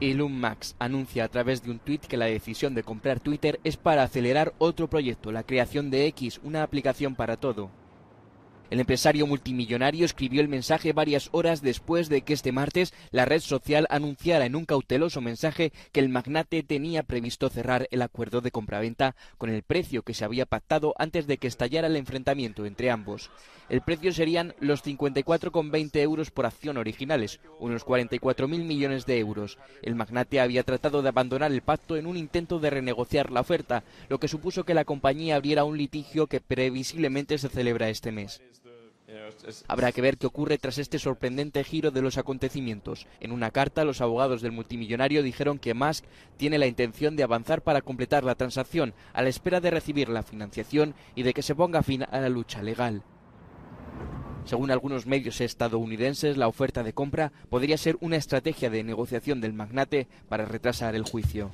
Elon Musk anuncia a través de un tuit que la decisión de comprar Twitter es para acelerar otro proyecto, la creación de X, una aplicación para todo. El empresario multimillonario escribió el mensaje varias horas después de que este martes la red social anunciara en un cauteloso mensaje que el magnate tenía previsto cerrar el acuerdo de compraventa con el precio que se había pactado antes de que estallara el enfrentamiento entre ambos. El precio serían los 54,20 euros por acción originales, unos 44.000 millones de euros. El magnate había tratado de abandonar el pacto en un intento de renegociar la oferta, lo que supuso que la compañía abriera un litigio que previsiblemente se celebra este mes. Habrá que ver qué ocurre tras este sorprendente giro de los acontecimientos. En una carta, los abogados del multimillonario dijeron que Musk tiene la intención de avanzar para completar la transacción, a la espera de recibir la financiación y de que se ponga fin a la lucha legal. Según algunos medios estadounidenses, la oferta de compra podría ser una estrategia de negociación del magnate para retrasar el juicio.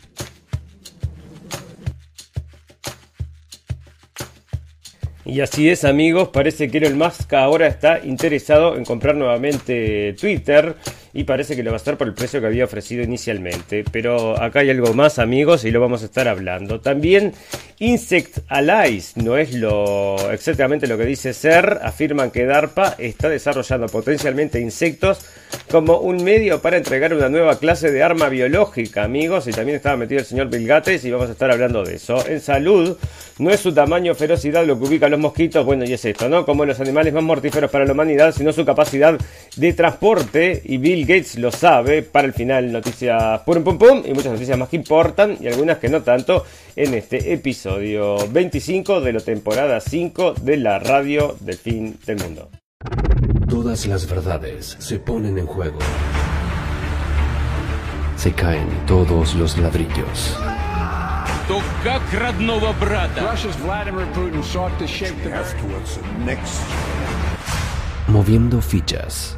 Y así es, amigos, parece que Elon Musk ahora está interesado en comprar nuevamente Twitter y parece que lo va a hacer por el precio que había ofrecido inicialmente. Pero acá hay algo más, amigos, y lo vamos a estar hablando. También Insect Allies no es lo exactamente lo que dice ser. Afirman que DARPA está desarrollando potencialmente insectos como un medio para entregar una nueva clase de arma biológica, amigos. Y también estaba metido el señor Bill Gates y vamos a estar hablando de eso. En salud, no es su tamaño ferocidad lo que ubica a los mosquitos, bueno, y es esto, ¿no? Como los animales más mortíferos para la humanidad, sino su capacidad de transporte. Y Bill Gates lo sabe. Para el final, noticias pum pum pum y muchas noticias más que importan y algunas que no tanto en este episodio 25 de la temporada 5 de la radio del fin del mundo. Todas las verdades se ponen en juego. Se caen todos los ladrillos. То как родного брата. Russia's Vladimir Putin sought to shape the towards the next Moviendo fichas.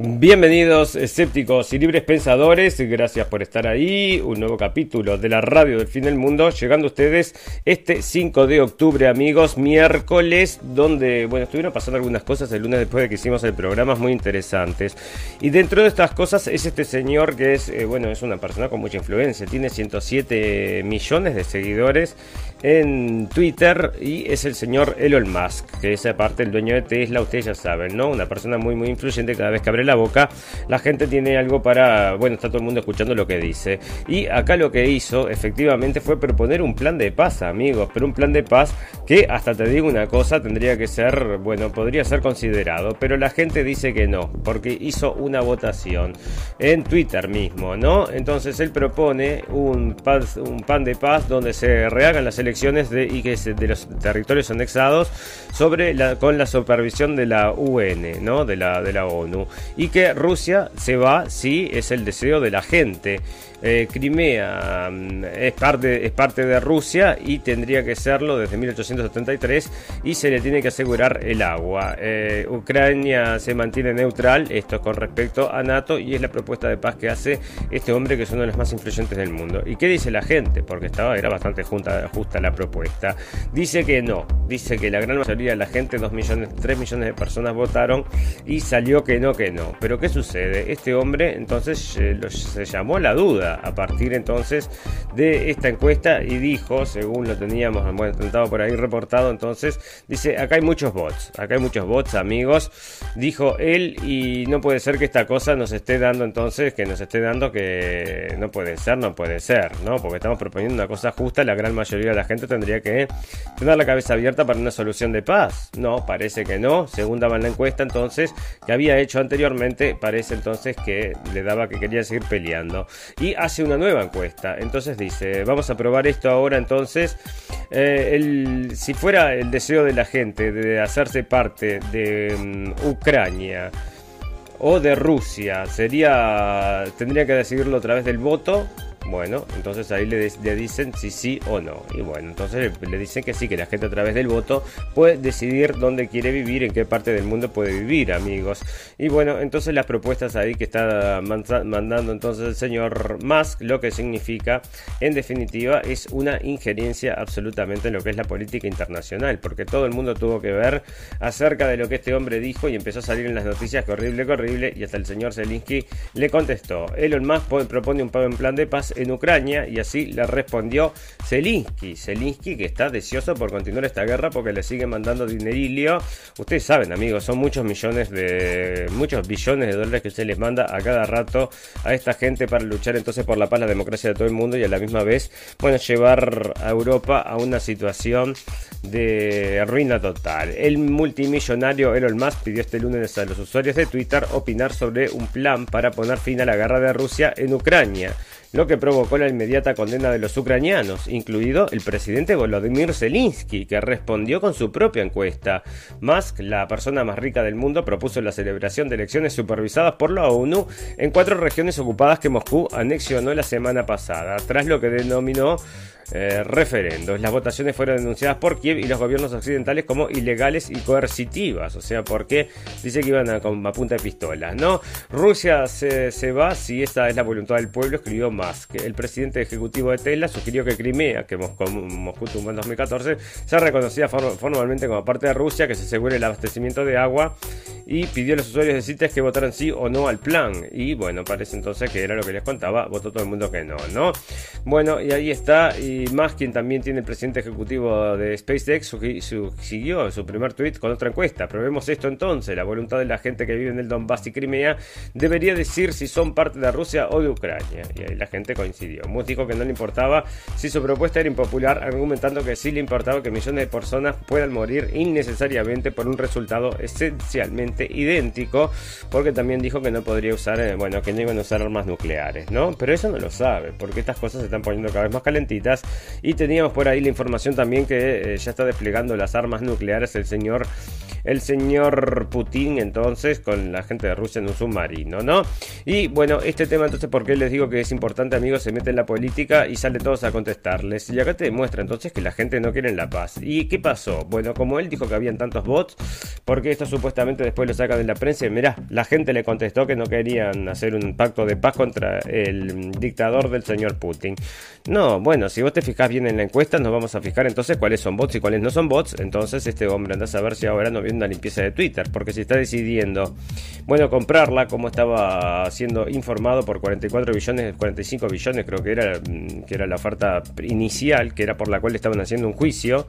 Bienvenidos escépticos y libres pensadores, gracias por estar ahí, un nuevo capítulo de la radio del fin del mundo, llegando a ustedes este 5 de octubre amigos, miércoles, donde, bueno, estuvieron pasando algunas cosas el lunes después de que hicimos el programa muy interesantes. Y dentro de estas cosas es este señor que es, eh, bueno, es una persona con mucha influencia, tiene 107 millones de seguidores en Twitter y es el señor Elon Musk, que es aparte el dueño de Tesla, ustedes ya saben, ¿no? Una persona muy muy influyente, cada vez que abre la boca, la gente tiene algo para, bueno, está todo el mundo escuchando lo que dice. Y acá lo que hizo efectivamente fue proponer un plan de paz, amigos, pero un plan de paz que hasta te digo una cosa, tendría que ser, bueno, podría ser considerado, pero la gente dice que no, porque hizo una votación en Twitter mismo, ¿no? Entonces él propone un, un pan de paz donde se rehagan las elecciones de, y que de los territorios anexados sobre la, con la supervisión de la UN, ¿no? De la, de la ONU. Y que Rusia se va si es el deseo de la gente. Eh, Crimea mm, es parte, es parte de Rusia y tendría que serlo desde 1873 y se le tiene que asegurar el agua. Eh, Ucrania se mantiene neutral, esto es con respecto a NATO y es la propuesta de paz que hace este hombre que es uno de los más influyentes del mundo. ¿Y qué dice la gente? Porque estaba, era bastante justa la propuesta. Dice que no, dice que la gran mayoría de la gente, 2 millones, 3 millones de personas votaron y salió que no, que no. Pero ¿qué sucede? Este hombre entonces eh, se llamó la duda a partir entonces de esta encuesta y dijo, según lo teníamos bueno, por ahí reportado, entonces dice, acá hay muchos bots, acá hay muchos bots amigos, dijo él y no puede ser que esta cosa nos esté dando entonces, que nos esté dando que no puede ser, no puede ser, ¿no? Porque estamos proponiendo una cosa justa, la gran mayoría de la gente tendría que tener la cabeza abierta para una solución de paz. No, parece que no, según daba en la encuesta entonces, que había hecho anteriormente, parece entonces que le daba que quería seguir peleando. Y hace una nueva encuesta. Entonces dice, vamos a probar esto ahora entonces. Eh, si fuera el deseo de la gente de hacerse parte de mm, Ucrania o de Rusia, sería tendría que decidirlo a través del voto Bueno, entonces ahí le, le dicen si sí o no. Y bueno, entonces le, dicen que sí, que la gente a través del voto puede decidir dónde quiere vivir, en qué parte del mundo puede vivir, amigos. Y bueno, entonces las propuestas ahí que está mandando entonces el señor Musk, lo que significa, en definitiva, es una injerencia absolutamente en lo que es la política internacional, porque todo el mundo tuvo que ver acerca de lo que este hombre dijo y empezó a salir en las noticias que horrible, que horrible, y hasta el señor Zelensky le contestó. Elon Musk propone un plan de paz en Ucrania y así le respondió Zelensky. Zelensky que está deseoso por continuar esta guerra porque le sigue mandando dinerillo. Ustedes saben, amigos, son muchos millones de muchos billones de dólares que se les manda a cada rato a esta gente para luchar entonces por la paz, la democracia de todo el mundo y a la misma vez, bueno, llevar a Europa a una situación de ruina total. El multimillonario Elon Musk pidió este lunes a los usuarios de Twitter opinar sobre un plan para poner fin a la guerra de Rusia en Ucrania lo que provocó la inmediata condena de los ucranianos, incluido el presidente Volodymyr Zelensky, que respondió con su propia encuesta. Musk, la persona más rica del mundo, propuso la celebración de elecciones supervisadas por la ONU en cuatro regiones ocupadas que Moscú anexionó la semana pasada, tras lo que denominó eh, referendos. Las votaciones fueron denunciadas por Kiev y los gobiernos occidentales como ilegales y coercitivas, o sea, porque dice que iban a, a punta de pistola, ¿no? Rusia se, va si esta es la voluntad del pueblo, escribió Musk. El presidente ejecutivo de Tesla sugirió que Crimea, que Moscú, Moscú tuvo en 2014, sea reconocida formalmente como parte de Rusia, que se asegure el abastecimiento de agua y pidió a los usuarios de CITES que votaran sí o no al plan. Y bueno, parece entonces que era lo que les contaba, votó todo el mundo que no, ¿no? Bueno, y ahí está, más quien también tiene el presidente ejecutivo de SpaceX, siguió su primer tweet con otra encuesta. Probemos esto entonces, la voluntad de la gente que vive en el Donbass y Crimea debería decir si son parte de Rusia o de Ucrania. Y ahí la gente coincidió. Musk dijo que no le importaba si su propuesta era impopular, argumentando que sí le importaba que millones de personas puedan morir innecesariamente por un resultado esencialmente idéntico, porque también dijo que no podría usar, eh, bueno, que no iban a usar armas nucleares, ¿no? Pero eso no lo sabe, porque estas cosas se están poniendo cada vez más calentitas. Y teníamos por ahí la información también que eh, ya está desplegando las armas nucleares el señor el señor Putin entonces con la gente de Rusia en un submarino, ¿no? Y bueno, este tema entonces, porque les digo que es importante, amigos? Se mete en la política y sale todos a contestarles. Y acá te demuestra entonces que la gente no quiere la paz. ¿Y qué pasó? Bueno, como él dijo que habían tantos bots, porque esto supuestamente después lo sacan de la prensa, y mirá, la gente le contestó que no querían hacer un pacto de paz contra el dictador del señor Putin. No, bueno, si vos te fijas bien en la encuesta, nos vamos a fijar entonces cuáles son bots y cuáles no son bots. Entonces este hombre anda a saber si ahora no viene una limpieza de Twitter, porque si está decidiendo, bueno, comprarla, como estaba siendo informado por 44 billones, 45 billones creo que era, mm, que era la oferta inicial, que era por la cual estaban haciendo un juicio.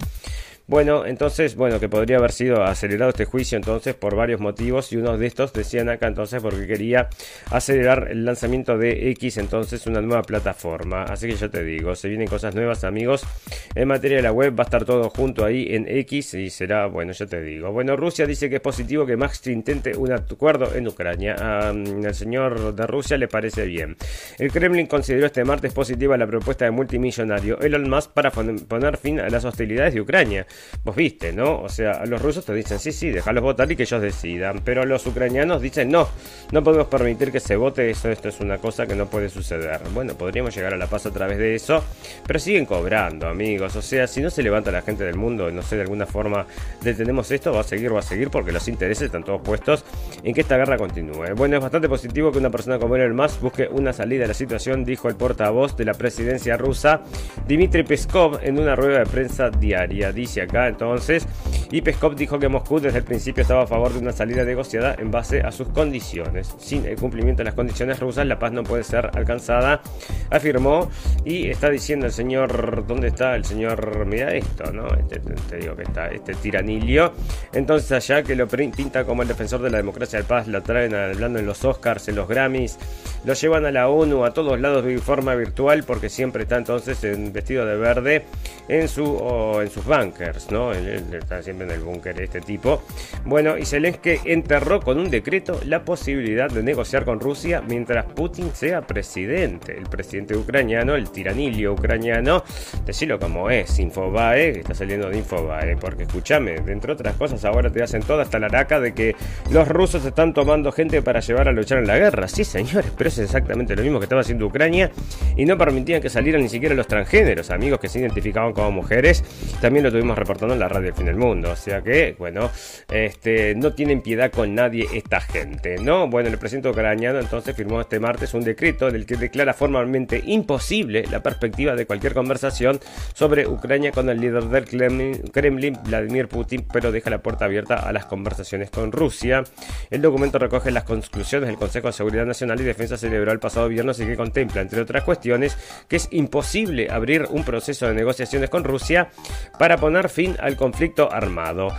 Bueno, entonces, bueno, que podría haber sido acelerado este juicio entonces por varios motivos y uno de estos decían acá entonces porque quería acelerar el lanzamiento de X, entonces una nueva plataforma. Así que yo te digo, se vienen cosas nuevas amigos. En materia de la web va a estar todo junto ahí en X y será, bueno, yo te digo. Bueno, Rusia dice que es positivo que Max intente un acuerdo en Ucrania. Al señor de Rusia le parece bien. El Kremlin consideró este martes positiva la propuesta de multimillonario Elon Musk para poner fin a las hostilidades de Ucrania. Vos viste, ¿no? O sea, los rusos te dicen, sí, sí, déjalos votar y que ellos decidan. Pero los ucranianos dicen, no, no podemos permitir que se vote eso, esto es una cosa que no puede suceder. Bueno, podríamos llegar a la paz a través de eso, pero siguen cobrando, amigos. O sea, si no se levanta la gente del mundo, no sé, de alguna forma detenemos esto, va a seguir, va a seguir, porque los intereses están todos puestos en que esta guerra continúe. Bueno, es bastante positivo que una persona como Elon Musk busque una salida a la situación, dijo el portavoz de la presidencia rusa, Dmitry Peskov, en una rueda de prensa diaria. Dice acá entonces. Y Peskov dijo que Moscú desde el principio estaba a favor de una salida negociada en base a sus condiciones. Sin el cumplimiento de las condiciones rusas, la paz no puede ser alcanzada, afirmó. Y está diciendo el señor, ¿dónde está el señor? Mira esto, ¿no? Este, te digo que está este tiranilio. Entonces allá que lo pinta como el defensor de la democracia del paz, lo traen hablando en los Oscars, en los Grammys, lo llevan a la ONU a todos lados de forma virtual porque siempre está entonces en vestido de verde en, su, en sus bunkers, ¿no? Él, está en el búnker este tipo. Bueno, y Zelensky enterró con un decreto la posibilidad de negociar con Rusia mientras Putin sea presidente. El presidente ucraniano, el tiranilio ucraniano, decirlo como es, Infobae, está saliendo de Infobae, porque escúchame, entre otras cosas ahora te hacen toda hasta la raca de que los rusos están tomando gente para llevar a luchar en la guerra. Sí, señores, pero es exactamente lo mismo que estaba haciendo Ucrania y no permitían que salieran ni siquiera los transgéneros, amigos que se identificaban como mujeres. También lo tuvimos reportando en la radio El Fin del Mundo. O sea que, bueno, este, no tienen piedad con nadie esta gente, ¿no? Bueno, el presidente ucraniano entonces firmó este martes un decreto del que declara formalmente imposible la perspectiva de cualquier conversación sobre Ucrania con el líder del Kremlin, Vladimir Putin, pero deja la puerta abierta a las conversaciones con Rusia. El documento recoge las conclusiones del Consejo de Seguridad Nacional y Defensa celebrado el pasado viernes y que contempla, entre otras cuestiones, que es imposible abrir un proceso de negociaciones con Rusia para poner fin al conflicto armado.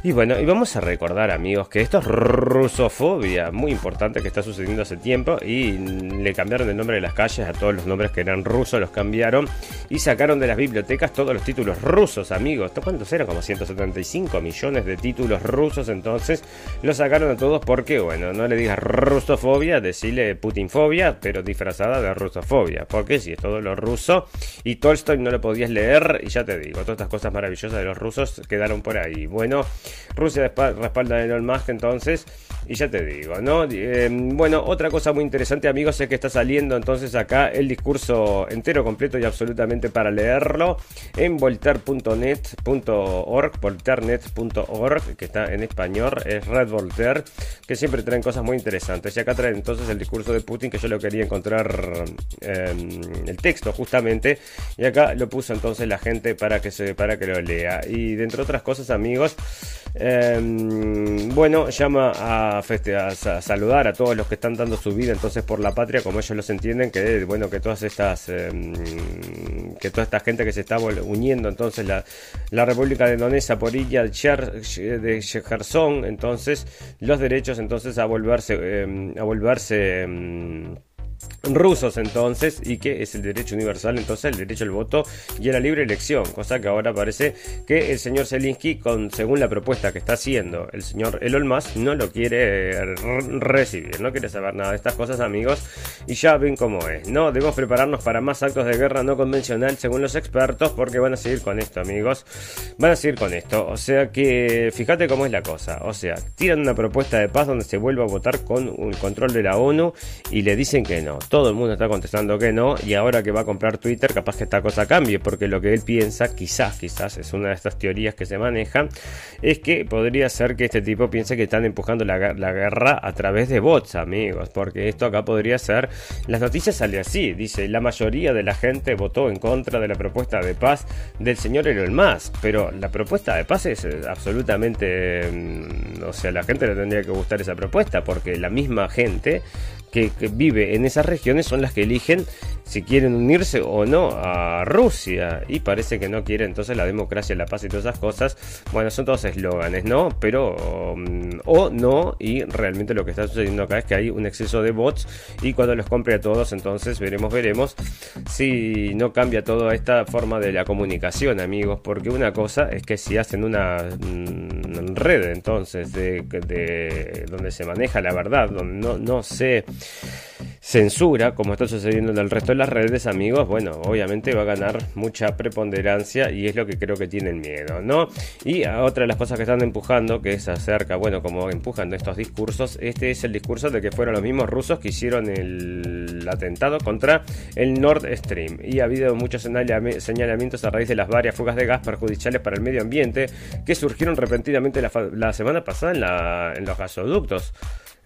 Y bueno, y vamos a recordar amigos que esto es rusofobia, muy importante que está sucediendo hace tiempo y le cambiaron el nombre de las calles a todos los nombres que eran rusos, los cambiaron y sacaron de las bibliotecas todos los títulos rusos amigos. ¿Cuántos eran? Como 175 millones de títulos rusos, entonces los sacaron a todos porque, bueno, no le digas rusofobia, decirle putinfobia, pero disfrazada de rusofobia, porque si es todo lo ruso y Tolstoy no lo podías leer y ya te digo, todas estas cosas maravillosas de los rusos quedaron por ahí. Bueno, Rusia respalda a Elon Musk entonces. Y ya te digo, ¿no? Eh, bueno, otra cosa muy interesante, amigos, es que está saliendo entonces acá el discurso entero, completo y absolutamente para leerlo en voltaire.net.org, voltaire.net.org, que está en español, es Red Voltaire, que siempre traen cosas muy interesantes. Y acá traen entonces el discurso de Putin, que yo lo quería encontrar em, el texto justamente, y acá lo puso entonces la gente para que se para que lo lea. Y de entre otras cosas, amigos, Em, bueno, llama a, a, saludar a todos los que están dando su vida entonces por la patria, como ellos los entienden, que bueno, que todas estas, em, que toda esta gente que se está uniendo entonces la, la República de Donetsk, Porilla, de Gerson, entonces los derechos entonces a volverse, em, a volverse rusos entonces y que es el derecho universal entonces el derecho al voto y a la libre elección cosa que ahora parece que el señor Zelinsky con según la propuesta que está haciendo el señor Elon Musk no lo quiere recibir no quiere saber nada de estas cosas amigos y ya ven cómo es no debemos prepararnos para más actos de guerra no convencional según los expertos porque van a seguir con esto amigos van a seguir con esto o sea que fíjate cómo es la cosa o sea tiran una propuesta de paz donde se vuelva a votar con un control de la ONU y le dicen que no todo el mundo está contestando que no y ahora que va a comprar Twitter capaz que esta cosa cambie porque lo que él piensa, quizás, quizás es una de estas teorías que se manejan, es que podría ser que este tipo piense que están empujando la, guerra a través de bots, amigos, porque esto acá podría ser, las noticias sale así, dice, la mayoría de la gente votó en contra de la propuesta de paz del señor Elon Musk, pero la propuesta de paz es eh, absolutamente, mm, o sea, la gente le tendría que gustar esa propuesta porque la misma gente que, vive en esas regiones son las que eligen si quieren unirse o no a Rusia. Y parece que no quiere entonces la democracia, la paz y todas esas cosas. Bueno, son todos eslóganes, ¿no? Pero mm, o no. Y realmente lo que está sucediendo acá es que hay un exceso de bots. Y cuando los compre a todos, entonces veremos, veremos si no cambia toda esta forma de la comunicación, amigos. Porque una cosa es que si hacen una mm, red entonces de, de donde se maneja la verdad, donde no, no se censura, como está sucediendo en el resto de las redes, amigos, bueno, obviamente va a ganar mucha preponderancia y es lo que creo que tienen miedo, ¿no? Y otra de las cosas que están empujando, que es acerca, bueno, como empujan estos discursos, este es el discurso de que fueron los mismos rusos que hicieron el atentado contra el Nord Stream. Y ha habido muchos señalamientos a raíz de las varias fugas de gas perjudiciales para el medio ambiente que surgieron repentinamente la, semana pasada en los gasoductos.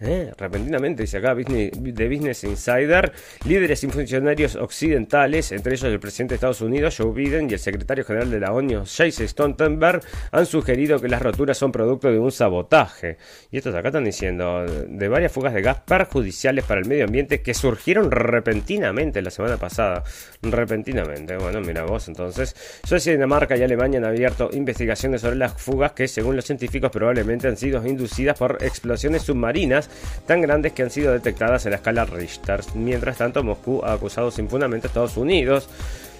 ¿Eh? Repentinamente, dice acá de Business Insider, líderes y funcionarios occidentales, entre ellos el presidente de Estados Unidos, Joe Biden, y el secretario general de la ONU, Jason Stoltenberg, han sugerido que las roturas son producto de un sabotaje. Y estos acá están diciendo de varias fugas de gas perjudiciales para el medio ambiente que surgieron repentinamente la semana pasada. Repentinamente, bueno, mira vos entonces. Suecia, Dinamarca y Alemania han abierto investigaciones sobre las fugas que, según los científicos, probablemente han sido inducidas por explosiones submarinas tan grandes que han sido detectadas en la escala Richter. Mientras tanto, Moscú ha acusado sin fundamento a Estados Unidos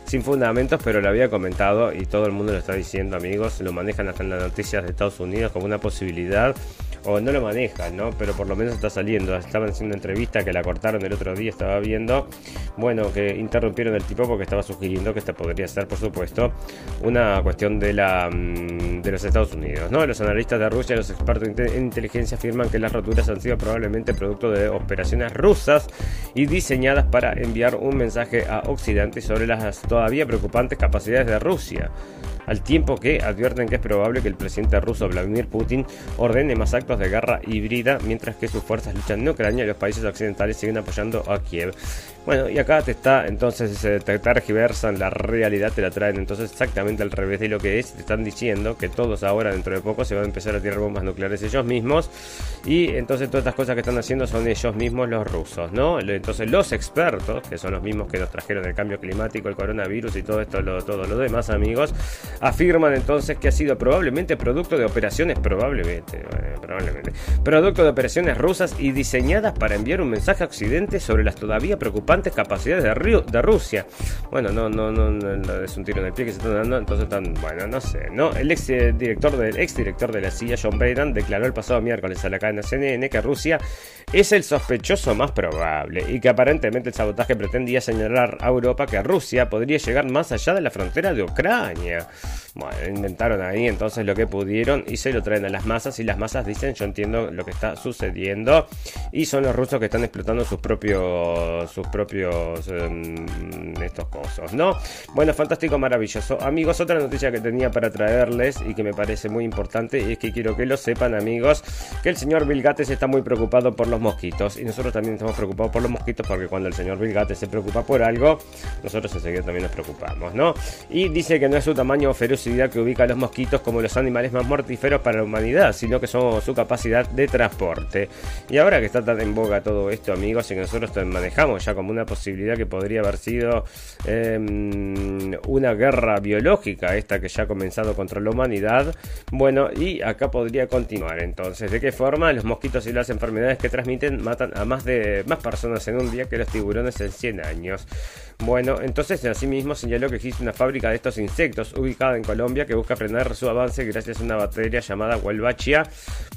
sin fundamentos, pero lo había comentado y todo el mundo lo está diciendo, amigos. Lo manejan hasta en las noticias de Estados Unidos como una posibilidad o no lo manejan, ¿no? Pero por lo menos está saliendo. Estaban haciendo entrevista que la cortaron el otro día, estaba viendo. Bueno, que interrumpieron el tipo porque estaba sugiriendo que esta podría ser, por supuesto, una cuestión de la mm, de los Estados Unidos, ¿no? Los analistas de Rusia, los expertos en inteligencia afirman que las roturas han sido probablemente producto de operaciones rusas y diseñadas para enviar un mensaje a Occidente sobre las todavía preocupantes capacidades de Rusia al tiempo que advierten que es probable que el presidente ruso Vladimir Putin ordene más actos de guerra híbrida mientras que sus fuerzas luchan en Ucrania y los países occidentales siguen apoyando a Kiev. Bueno, y acá te está, entonces, eh, te tergiversan la realidad, te la traen entonces exactamente al revés de lo que es. Te están diciendo que todos ahora, dentro de poco, se van a empezar a tirar bombas nucleares ellos mismos. Y entonces todas estas cosas que están haciendo son ellos mismos los rusos, ¿no? Entonces los expertos, que son los mismos que nos trajeron el cambio climático, el coronavirus y todo esto, lo, todo lo demás, amigos, afirman entonces que ha sido probablemente producto de operaciones, probablemente, eh, probablemente, producto de operaciones rusas y diseñadas para enviar un mensaje a Occidente sobre las todavía capacidades de, de Rusia. Bueno, no, no, no, es un tiro en el pie que se están dando, entonces tan, bueno, no sé, ¿no? El ex eh, director del ex director de la CIA, John Biden, declaró el pasado miércoles a la cadena CNN que Rusia es el sospechoso más probable y que aparentemente el sabotaje pretendía señalar a Europa que Rusia podría llegar más allá de la frontera de Ucrania. Bueno, inventaron ahí entonces lo que pudieron y se lo traen a las masas y las masas dicen yo entiendo lo que está sucediendo y son los rusos que están explotando sus propios em, estos cosas, ¿no? Bueno, fantástico, maravilloso. Amigos, otra noticia que tenía para traerles y que me parece muy importante es que quiero que lo sepan, amigos, que el señor Bill Gates está muy preocupado por los mosquitos y nosotros también estamos preocupados por los mosquitos porque cuando el señor Bill Gates se preocupa por algo, nosotros enseguida también nos preocupamos, ¿no? Y dice que no es su tamaño o ferocidad que ubica a los mosquitos como los animales más mortíferos para la humanidad, sino que son su capacidad de transporte. Y ahora que está tan en boga todo esto, amigos, y que nosotros manejamos ya como una posibilidad que podría haber sido em, una guerra biológica, esta que ya ha comenzado contra la humanidad, bueno, y acá podría continuar entonces. ¿De qué forma? Los mosquitos y las enfermedades que transmiten matan a más de más personas en un día que los tiburones en 100 años. Bueno, entonces asimismo señaló que existe una fábrica de estos insectos ubicada en Colombia que busca frenar su avance gracias a una bacteria llamada Wolbachia.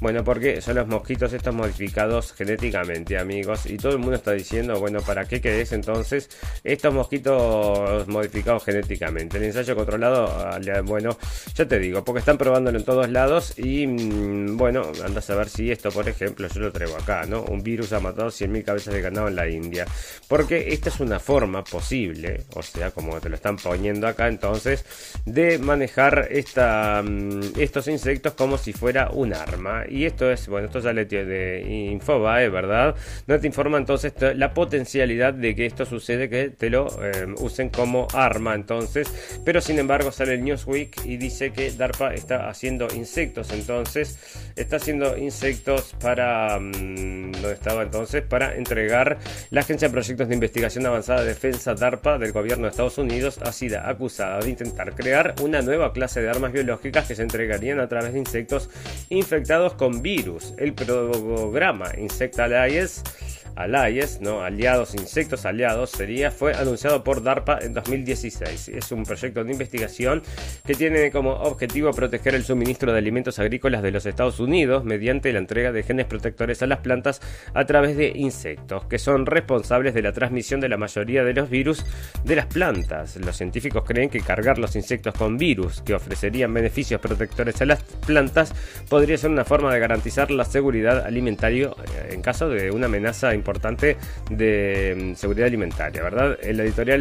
Bueno, porque son los mosquitos estos modificados genéticamente, amigos. Y todo el mundo está diciendo, bueno, ¿para qué querés entonces estos mosquitos modificados genéticamente? El ensayo controlado, ah, bueno, ya te digo, porque están probándolo en todos lados y, mm, bueno, andas a ver si esto, por ejemplo, yo lo traigo acá, ¿no? Un virus ha matado 100.000 cabezas de ganado en la India. Porque esta es una forma posible o sea, como te lo están poniendo acá entonces, de manejar mm, estos insectos como si fuera un arma. Y esto es, bueno, esto sale de Infobae, ¿verdad? No te informa entonces la potencialidad de que esto sucede, que te lo em, usen como arma entonces. Pero sin embargo sale el Newsweek y dice que DARPA está haciendo insectos, entonces está haciendo insectos para... Mm, ¿Dónde estaba entonces? Para entregar la Agencia de Proyectos de Investigación Avanzada de Defensa DARPA del gobierno de Estados Unidos ha sido acusada de intentar crear una nueva clase de armas biológicas que se entregarían a través de insectos infectados con virus. El programa Insect Alliance Allies, ¿no? Aliados, insectos aliados, sería, fue anunciado por DARPA en 2016. Es un proyecto de investigación que tiene como objetivo proteger el suministro de alimentos agrícolas de los Estados Unidos mediante la entrega de genes protectores a las plantas a través de insectos, que son responsables de la transmisión de la mayoría de los virus de las plantas. Los científicos creen que cargar los insectos con virus que ofrecerían beneficios protectores a las plantas podría ser una forma de garantizar la seguridad alimentaria eh, en caso de una amenaza importante importante de mm, seguridad alimentaria, ¿verdad? En la editorial,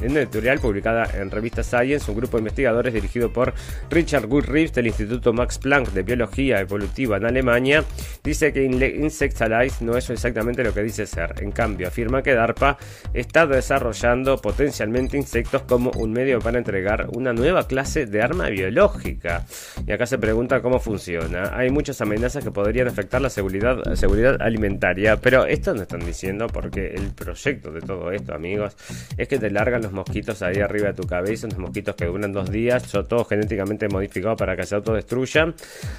en una editorial publicada en revista Science, un grupo de investigadores dirigido por Richard Woodriff del Instituto Max Planck de Biología Evolutiva en Alemania, dice que Insectalize no es exactamente lo que dice ser. En cambio, afirma que DARPA está desarrollando potencialmente insectos como un medio para entregar una nueva clase de arma biológica. Y acá se pregunta cómo funciona. Hay muchas amenazas que podrían afectar la seguridad, seguridad alimentaria, pero esto no están diciendo, porque el proyecto de todo esto, amigos, es que te largan los mosquitos ahí arriba de tu cabeza, unos mosquitos que duran dos días, son todos genéticamente modificados para que se autodestruyan,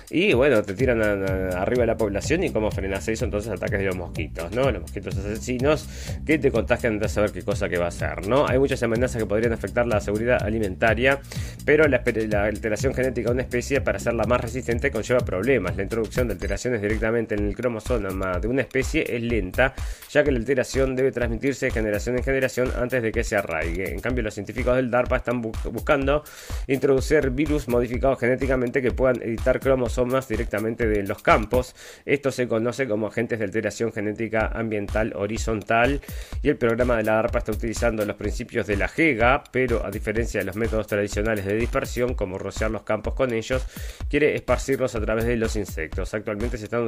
y bueno, te tiran arriba la población y como frenas eso, entonces ataques de los mosquitos, ¿no? Los mosquitos asesinos que te contagian de saber qué cosa que va a ser, ¿no? Hay muchas amenazas que podrían afectar la seguridad alimentaria, pero la, la alteración genética de una especie para hacerla más resistente conlleva problemas. La introducción de alteraciones directamente en el cromosoma de una especie es lenta, ya que la alteración debe transmitirse de generación en generación antes de que se arraigue. En cambio, los científicos del DARPA están buscando introducir virus modificados genéticamente que puedan editar cromosomas directamente de los campos. Esto se conoce como agentes de alteración genética ambiental horizontal y el programa de la DARPA está utilizando los principios de la GEGA, pero a diferencia de los métodos tradicionales de dispersión, como rociar los campos con ellos, quiere esparcirlos a través de los insectos. Actualmente se están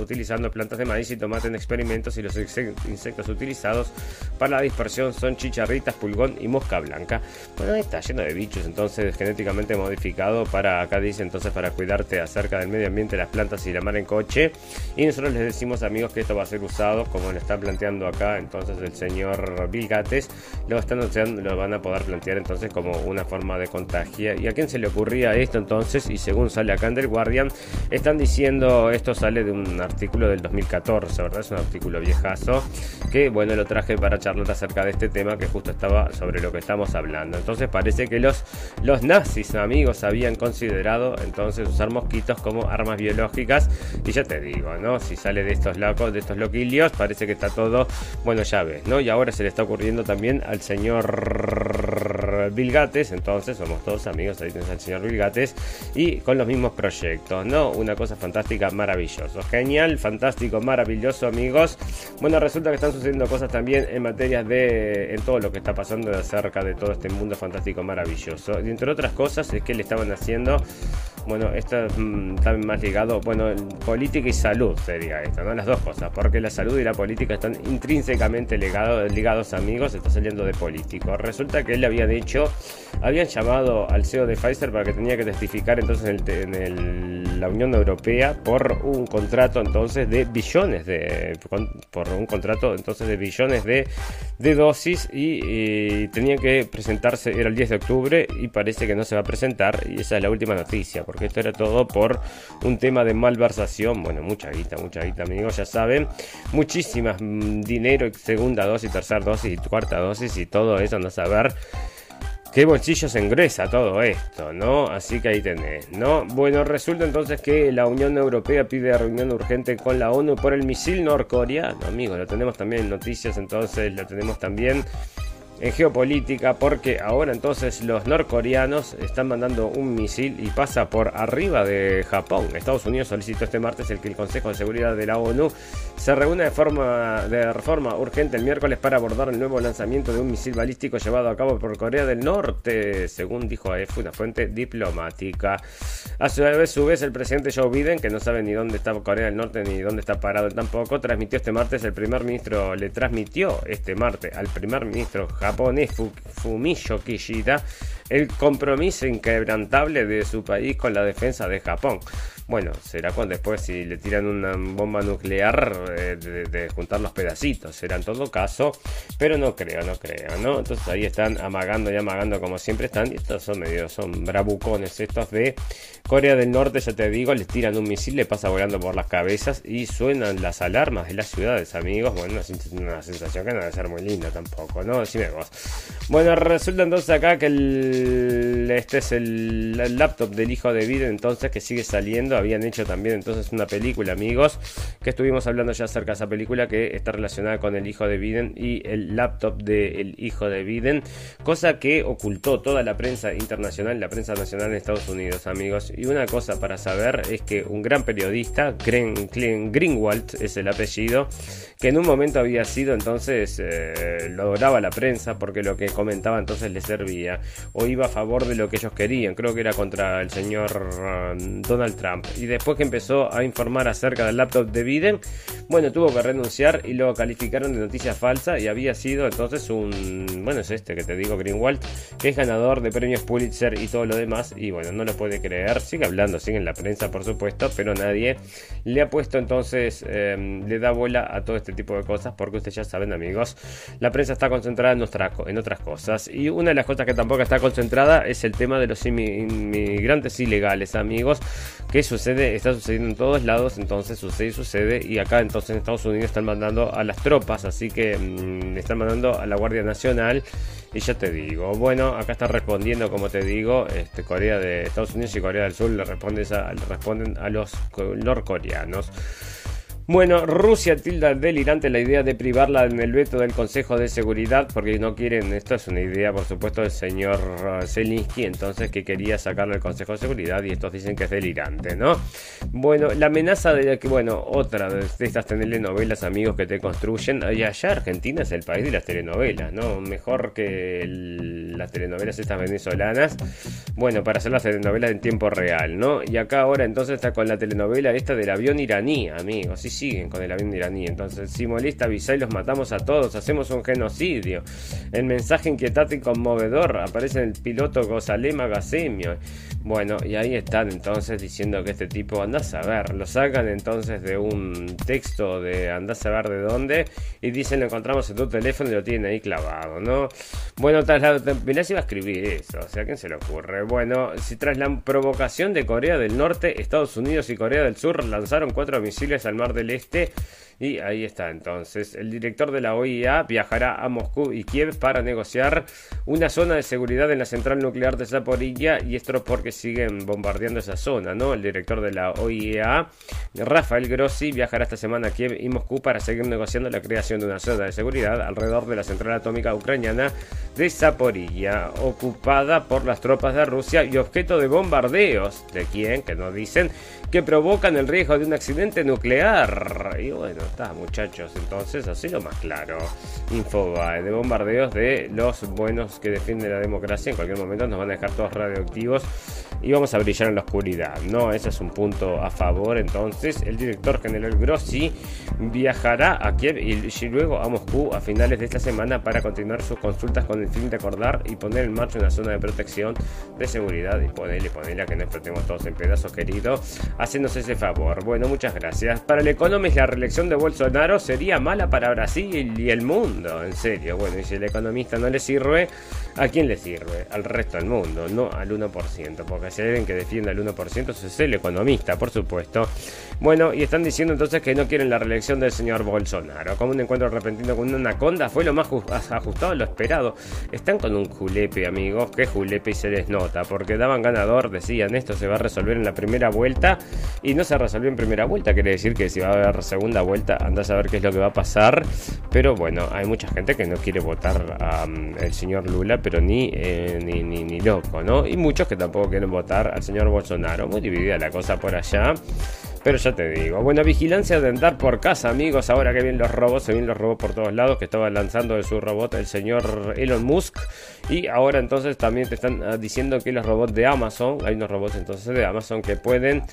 utilizando plantas de maíz y tomate en experimentos y los insectos utilizados para la dispersión son chicharritas, pulgón y mosca blanca. Bueno, está lleno de bichos entonces genéticamente modificado para, acá dice entonces para cuidarte acerca del medio ambiente, las plantas y la mar en coche. Y nosotros les decimos amigos que esto va a ser usado como lo está planteando acá entonces el señor Bill Gates. Lo, están, lo van a poder plantear entonces como una forma de contagio. ¿Y a quién se le ocurría esto entonces? Y según sale acá en The Guardian, están diciendo, esto sale de un artículo del 2014, ¿verdad? Es un artículo viejazo, que bueno, lo traje para charlar acerca de este tema que justo estaba sobre lo que estamos hablando. Entonces parece que los, los nazis, amigos, habían considerado entonces usar mosquitos como armas biológicas. Y ya te digo, ¿no? Si sale de estos locos, de estos loquilios, parece que está todo, bueno, ya ves, ¿no? Y ahora se le está ocurriendo también al señor Bill Gates, entonces somos todos amigos, ahí tienes al señor Bill Gates, y con los mismos proyectos, ¿no? Una cosa fantástica, maravilloso. Genial, fantástico, maravilloso, amigos. Bueno, resulta que están sucediendo cosas también en materia de. en todo lo que está pasando acerca de todo este mundo fantástico, maravilloso. Y entre otras cosas, es que le estaban haciendo. Bueno, esto mm, está más ligado, bueno, política y salud sería esto, ¿no? Las dos cosas, porque la salud y la política están intrínsecamente ligados, amigos, está saliendo de político. Resulta que él le habían habían llamado al CEO de Pfizer para que tenía que testificar entonces en, la Unión Europea por un contrato entonces de billones de por un contrato entonces de billones de, dosis y, y tenía que presentarse era el 10 de octubre y parece que no se va a presentar y esa es la última noticia porque esto era todo por un tema de malversación. Bueno mucha guita mucha guita amigos ya saben. Muchísimas mm, dinero segunda dosis tercera dosis y cuarta dosis y todo eso no saber qué bolsillo se ingresa todo esto, ¿no? Así que ahí tenés, ¿no? Bueno, resulta entonces que la Unión Europea pide reunión urgente con la ONU por el misil norcoreano, amigos, lo tenemos también en noticias, entonces lo tenemos también en geopolítica porque ahora entonces los norcoreanos están mandando un misil y pasa por arriba de Japón. Estados Unidos solicitó este martes el que el Consejo de Seguridad de la ONU se reúna de forma, de forma urgente el miércoles para abordar el nuevo lanzamiento de un misil balístico llevado a cabo por Corea del Norte, según dijo AF, una fuente diplomática. A su vez, su vez, el presidente Joe Biden, que no sabe ni dónde está Corea del Norte ni dónde está parado tampoco, transmitió este martes, el primer ministro le transmitió este martes al primer ministro japonés Fumio Kishida el compromiso inquebrantable de su país con la defensa de Japón. Bueno, será cuando después si le tiran una bomba nuclear eh, de, juntar los pedacitos, será en todo caso, pero no creo, no creo, ¿no? Entonces ahí están amagando y amagando como siempre están, y estos son medio, son bravucones estos de Corea del Norte, ya te digo, les tiran un misil, le pasa volando por las cabezas y suenan las alarmas de las ciudades, amigos. Bueno, es una sensación que no debe ser muy linda tampoco, ¿no? Decime vos. Bueno, resulta entonces acá que el, este es el, laptop del hijo de Biden, entonces que sigue saliendo. Habían hecho también entonces una película, amigos, que estuvimos hablando ya acerca de esa película que está relacionada con el hijo de Biden y el laptop del hijo de Biden, cosa que ocultó toda la prensa internacional, la prensa nacional en Estados Unidos, amigos. Y una cosa para saber es que un gran periodista, Glenn, Greenwald es el apellido, que en un momento había sido entonces, eh, lo adoraba la prensa porque lo que comentaba entonces le servía, o iba a favor de lo que ellos querían, creo que era contra el señor um, Donald Trump. Y después que empezó a informar acerca del laptop de Biden, bueno, tuvo que renunciar y lo calificaron de noticia falsa y había sido entonces un, bueno, es este que te digo, Greenwald, que es ganador de premios Pulitzer y todo lo demás. Y bueno, no lo puede creer, sigue hablando, sigue en la prensa, por supuesto, pero nadie le ha puesto entonces, em, le da bola a todo este tipo de cosas porque ustedes ya saben, amigos, la prensa está concentrada en, en otras cosas. Y una de las cosas que tampoco está concentrada es el tema de los inmigrantes ilegales, amigos, que sucede, está sucediendo en todos lados, entonces sucede y sucede. Y acá entonces en Estados Unidos están mandando a las tropas, así que mm, están mandando a la Guardia Nacional. Y ya te digo, bueno, acá está respondiendo, como te digo, este, Corea de Estados Unidos y Corea del Sur le, a, le responden a los norcoreanos. Bueno, Rusia tilda delirante la idea de privarla en el veto del Consejo de Seguridad porque no quieren, esto es una idea por supuesto del señor uh, Zelensky, entonces que quería sacarle el Consejo de Seguridad y estos dicen que es delirante, ¿no? Bueno, la amenaza de que, bueno, otra de estas telenovelas, amigos, que te construyen, y allá Argentina es el país de las telenovelas, ¿no? Mejor que las telenovelas estas venezolanas, bueno, para hacer las telenovelas en tiempo real, ¿no? Y acá ahora entonces está con la telenovela esta del avión iraní, amigos, siguen con el avión iraní. Entonces, si molesta, avisa y los matamos a todos, hacemos un genocidio. El mensaje inquietante y conmovedor aparece en el piloto Gozalema Gasemio. Bueno, y ahí están entonces diciendo que este tipo anda a saber. Lo sacan entonces de un texto de anda a saber de dónde y dicen lo encontramos en tu teléfono y lo tienen ahí clavado, ¿no? Bueno, tras la. Mirá si iba a escribir eso, o sea, ¿a quién se le ocurre? Bueno, si tras la provocación de Corea del Norte, Estados Unidos y Corea del Sur lanzaron cuatro misiles al mar del Este y ahí está, entonces, el director de la OIA viajará a Moscú y Kiev para negociar una zona de seguridad en la central nuclear de Zaporilla y esto porque siguen bombardeando esa zona, ¿no? El director de la OIA, Rafael Grossi, viajará esta semana a Kiev y Moscú para seguir negociando la creación de una zona de seguridad alrededor de la central atómica ucraniana de Zaporilla, ocupada por las tropas de Rusia y objeto de bombardeos. ¿De quién? Que no dicen que provocan el riesgo de un accidente nuclear. Y bueno, está, muchachos, entonces así lo más claro. Infobae de bombardeos de los buenos que defienden la democracia. En cualquier momento nos van a dejar todos radioactivos y vamos a brillar en la oscuridad. No, ese es un punto a favor. Entonces, el director general Grossi viajará a Kiev y luego a Moscú a finales de esta semana para continuar sus consultas con el fin de acordar y poner en marcha una zona de protección de seguridad y ponerle, ponerle a que no explotemos todos en pedazos, querido, haciéndose ese favor. Bueno, muchas gracias. Para el Economist, la reelección de Bolsonaro sería mala para Brasil y el mundo. En serio, bueno, y si el economista no le sirve, ¿a quién le sirve? Al resto del mundo, no al 1%, porque si hay alguien que defienda el 1%, es el economista, por supuesto. Bueno, y están diciendo entonces que no quieren la reelección del señor Bolsonaro. Como un encuentro repentino con una anaconda fue lo más ajustado a lo esperado. Están con un julepe, amigos, que julepe y se les nota, porque daban ganador, decían esto se va a resolver en la primera vuelta y no se resolvió en primera vuelta. Quiere decir que si va a haber segunda vuelta, anda a saber qué es lo que va a pasar. Pero bueno, hay mucha gente que no quiere votar al señor Lula, pero ni, eh, ni, ni, ni loco, ¿no? Y muchos que tampoco quieren votar al señor Bolsonaro. Muy dividida la cosa por allá. Pero ya te digo, bueno, vigilancia de andar por casa, amigos. Ahora que vienen los robots, se vienen los robots por todos lados, que estaba lanzando de su robot el señor Elon Musk. Y ahora entonces también te están ah, diciendo que los robots de Amazon, hay unos robots entonces de Amazon que pueden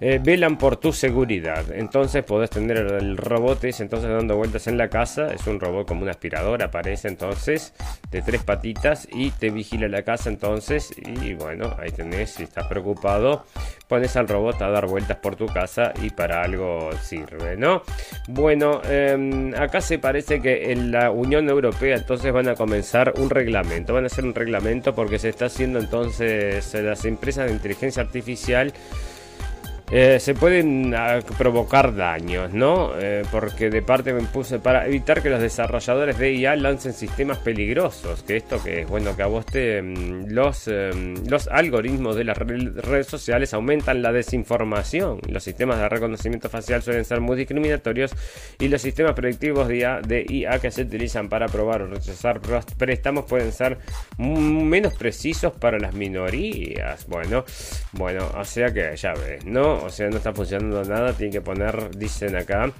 eh, velan por tu seguridad. Entonces podés tener el robot entonces dando vueltas en la casa. Es un robot como un aspirador, aparece entonces de tres patitas y te vigila la casa entonces. Y bueno, ahí tenés, si estás preocupado, pones al robot a dar vueltas por tu casa y para algo sirve, ¿no? Bueno, em, acá se parece que en la Unión Europea entonces van a comenzar un reglamento. Van a hacer un reglamento porque se está haciendo entonces las empresas de inteligencia artificial eh, se pueden ah, provocar daños, ¿no? Eh, porque de parte me puse para evitar que los desarrolladores de IA lancen sistemas peligrosos. Que esto que es bueno que a vos te. Mm, los, em, los algoritmos de las redes sociales aumentan la desinformación. Los sistemas de reconocimiento facial suelen ser muy discriminatorios y los sistemas predictivos de IA, de IA que se utilizan para probar o rechazar préstamos pueden ser menos precisos para las minorías. Bueno, bueno, o sea que ya ves, ¿no? O sea, no está funcionando nada, tienen que poner, dicen acá,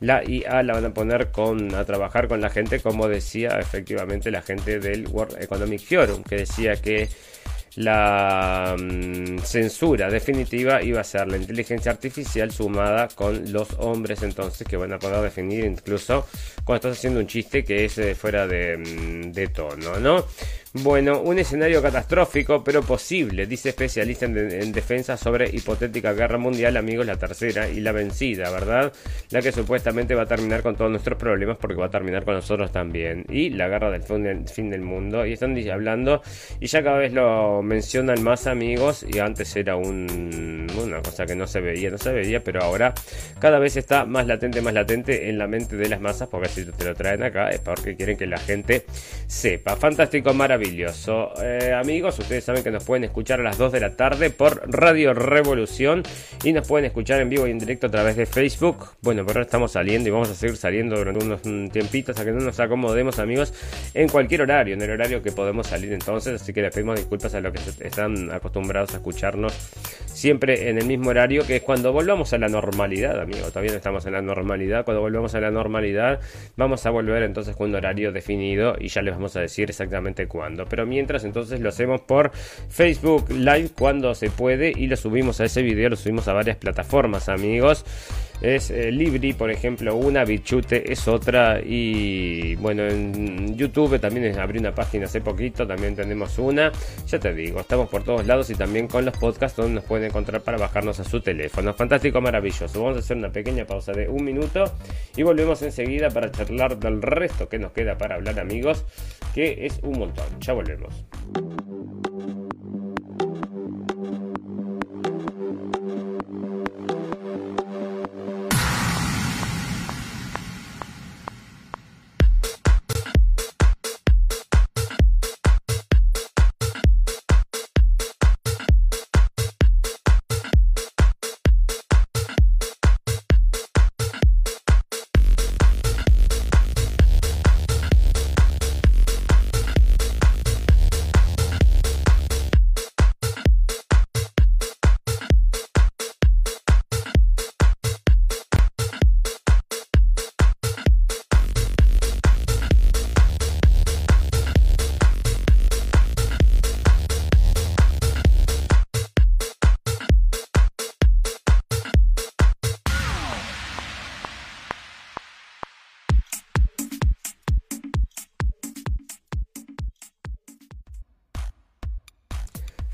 la IA la van a poner con, a trabajar con la gente, como decía efectivamente la gente del World Economic Forum, que decía que la mm, censura definitiva iba a ser la inteligencia artificial sumada con los hombres entonces que van a poder definir incluso cuando estás haciendo un chiste que es eh, fuera mm, de tono, ¿no? Bueno, un escenario catastrófico, pero posible, dice especialista en, defensa sobre hipotética guerra mundial, amigos, la tercera y la vencida, ¿verdad? La que supuestamente va a terminar con todos nuestros problemas porque va a terminar con nosotros también. Y la guerra del fin del, mundo. Y están hablando, y ya cada vez lo mencionan más amigos, y antes era un, una cosa que no se veía, no se veía, pero ahora cada vez está más latente, más latente en la mente de las masas, porque si te lo traen acá es porque quieren que la gente sepa. Fantástico, maravilloso Eh, amigos, ustedes saben que nos pueden escuchar a las 2 de la tarde por Radio Revolución y nos pueden escuchar en vivo y en directo a través de Facebook. Bueno, pero ahora estamos saliendo y vamos a seguir saliendo durante unos tiempitos a que no nos acomodemos, amigos, en cualquier horario, en el horario que podemos salir entonces. Así que les pedimos disculpas a los que están acostumbrados a escucharnos siempre en el mismo horario, que es cuando volvamos a la normalidad, amigos. Todavía no estamos en la normalidad. Cuando volvamos a la normalidad, vamos a volver entonces con un horario definido y ya les vamos a decir exactamente cuándo. Pero mientras entonces lo hacemos por Facebook Live cuando se puede y lo subimos a ese video, lo subimos a varias plataformas amigos. Es eh, Libri, por ejemplo, una, Bichute es otra. Y bueno, en YouTube también abrí una página hace poquito, también tenemos una. Ya te digo, estamos por todos lados y también con los podcasts donde nos pueden encontrar para bajarnos a su teléfono. Fantástico, maravilloso. Vamos a hacer una pequeña pausa de un minuto y volvemos enseguida para charlar del resto que nos queda para hablar, amigos, que es un montón. Ya volvemos.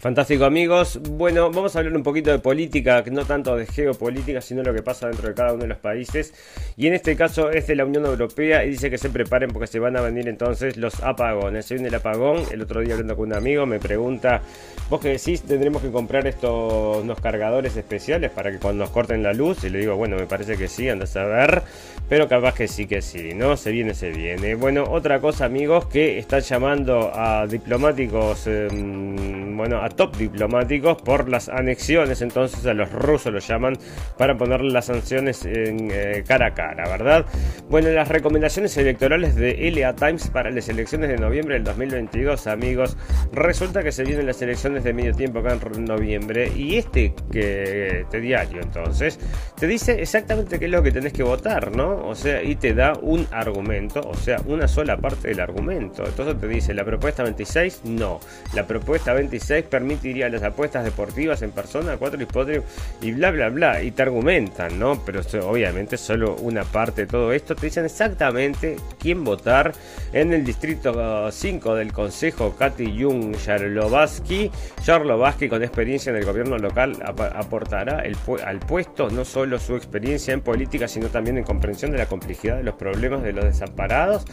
Fantástico amigos. Bueno, vamos a hablar un poquito de política, no tanto de geopolítica, sino lo que pasa dentro de cada uno de los países. Y en este caso es de la Unión Europea y dice que se preparen porque se van a venir entonces los apagones. Se viene el apagón, el otro día hablando con un amigo me pregunta, vos que decís, tendremos que comprar estos unos cargadores especiales para que cuando nos corten la luz. Y le digo, bueno, me parece que sí, andas a ver. Pero capaz que sí, que sí, ¿no? Se viene, se viene. Bueno, otra cosa amigos que están llamando a diplomáticos, em, bueno, a top diplomáticos por las anexiones. Entonces a los rusos lo llaman para ponerle las sanciones en eh, cara a cara, ¿verdad? Bueno, las recomendaciones electorales de LA Times para las elecciones de noviembre del 2022, amigos. Resulta que se vienen las elecciones de medio tiempo acá en noviembre y este, que, este diario entonces te dice exactamente qué es lo que tenés que votar, ¿no? O sea, y te da un argumento, o sea, una sola parte del argumento. Entonces te dice, la propuesta 26, no. La propuesta 26 permitiría las apuestas deportivas en persona, cuatro hipótesis y bla, bla, bla. Y te argumentan, ¿no? Pero obviamente solo una parte de todo esto. Te dicen exactamente quién votar en el distrito 5 del Consejo. Katy Jung Jarlovaski. Jarlovaski, con experiencia en el gobierno local, aportará el al puesto no solo su experiencia en política, sino también en comprensión de la complejidad de los problemas de los desamparados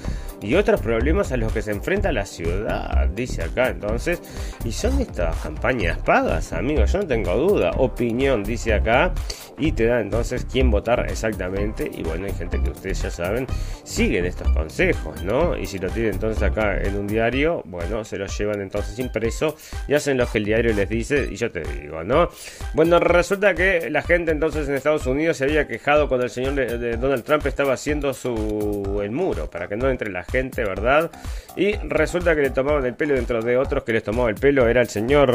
y otros problemas a los que se enfrenta la ciudad, dice acá entonces. Y son estas campañas pagas, amigos, yo no tengo duda. Opinión, dice acá, y te da entonces quién votar exactamente. Y bueno, hay gente que ustedes ya saben, siguen estos consejos, ¿no? Y si lo tienen entonces acá en un diario, bueno, se lo llevan entonces impreso y hacen lo que el diario les dice, y yo te digo, ¿no? Bueno, resulta que la gente entonces en Estados Unidos se había quejado cuando el señor de Donald Trump estaba haciendo su el muro para que no entre la gente, ¿verdad? Y resulta que le tomaban el pelo dentro de otros que les tomaba el pelo era el señor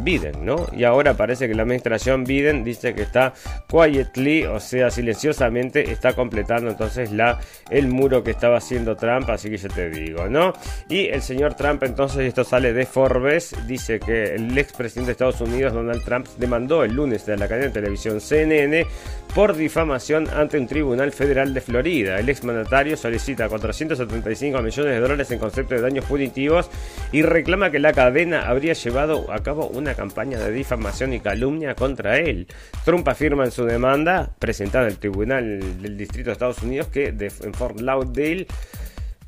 Biden, ¿no? Y ahora parece que la administración Biden dice que está quietly, o sea, silenciosamente está completando entonces la el muro que estaba haciendo Trump, así que yo te digo, ¿no? Y el señor Trump entonces esto sale de Forbes, dice que el expresidente de Estados Unidos Donald Trump demandó el lunes de la cadena de televisión CNN por difamación ante un tribunal federal de Florida. El exmandatario solicita 475 millones de dólares en concepto de daños punitivos y reclama que la cadena habría llevado a cabo una campaña de difamación y calumnia contra él. Trump afirma en su demanda presentada en el Tribunal del Distrito de Estados Unidos que en Fort Lauderdale